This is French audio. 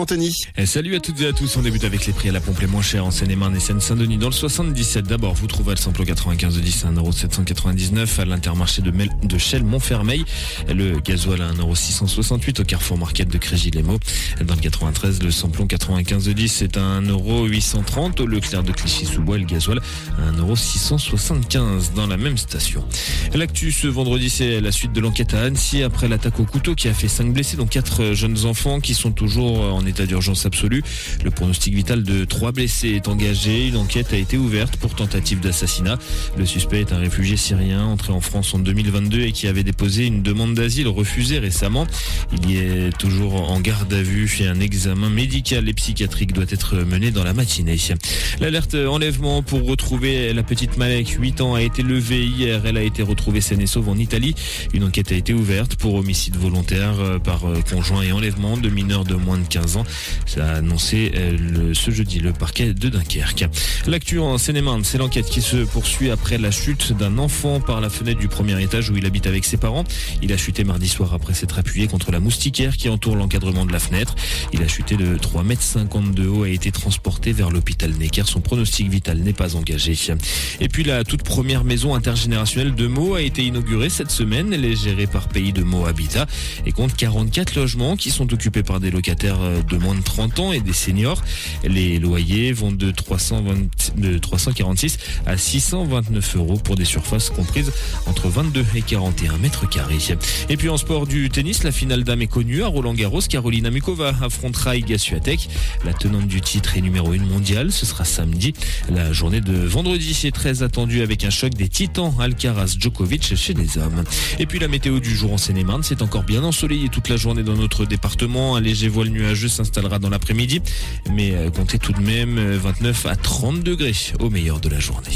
Anthony. Et salut à toutes et à tous. On débute avec les prix à la pompe les moins chers en Seine-et-Marne et Seine-Saint-Denis. Dans le 77, d'abord, vous trouvez le samplon 95 de 10 à 1,799€ à l'intermarché de, Mel de Chelles Montfermeil. Le gasoil à 1,668€ au Carrefour Market de Crégis-les-Maux. Dans le 93, le samplon 95 de 10 est à 1,830€ au Leclerc de Clichy-sous-Bois le gasoil à 1,675€ dans la même station. L'actu ce vendredi, c'est la suite de l'enquête à Annecy après l'attaque au couteau qui a fait 5 blessés, dont 4 jeunes enfants qui sont toujours en état d'urgence absolue. Le pronostic vital de trois blessés est engagé. Une enquête a été ouverte pour tentative d'assassinat. Le suspect est un réfugié syrien entré en France en 2022 et qui avait déposé une demande d'asile refusée récemment. Il y est toujours en garde à vue et un examen médical et psychiatrique doit être mené dans la matinée. L'alerte enlèvement pour retrouver la petite Malek, 8 ans, a été levée hier. Elle a été retrouvée saine et sauve en Italie. Une enquête a été ouverte pour homicide volontaire euh, par euh, conjoint et enlèvement de mineurs de moins de 15 ans. Ça a annoncé euh, ce jeudi le parquet de Dunkerque. L'actu en seine c'est l'enquête qui se poursuit après la chute d'un enfant par la fenêtre du premier étage où il habite avec ses parents. Il a chuté mardi soir après s'être appuyé contre la moustiquaire qui entoure l'encadrement de la fenêtre. Il a chuté de 3,50 mètres de haut et a été transporté vers l'hôpital Necker. Son pronostic vital n'est pas engagé. Et puis la toute première maison intergénérationnelle de Meaux a été inaugurée cette semaine. Elle est gérée par Pays de Meaux Habitat et compte 44 logements qui sont occupés par des locataires euh, de moins de 30 ans et des seniors. Les loyers vont de, 320, de 346 à 629 euros pour des surfaces comprises entre 22 et 41 mètres carrés. Et puis en sport du tennis, la finale dame est connue à Roland Garros. Carolina Mukova affrontera Iga Swiatek. La tenante du titre est numéro 1 mondial. Ce sera samedi. La journée de vendredi est très attendue avec un choc des titans Alcaraz Djokovic chez les hommes. Et puis la météo du jour en Seine-et-Marne, c'est encore bien ensoleillé toute la journée dans notre département. Un léger voile nuageux s'installera dans l'après-midi, mais euh, comptez tout de même euh, 29 à 30 degrés au meilleur de la journée.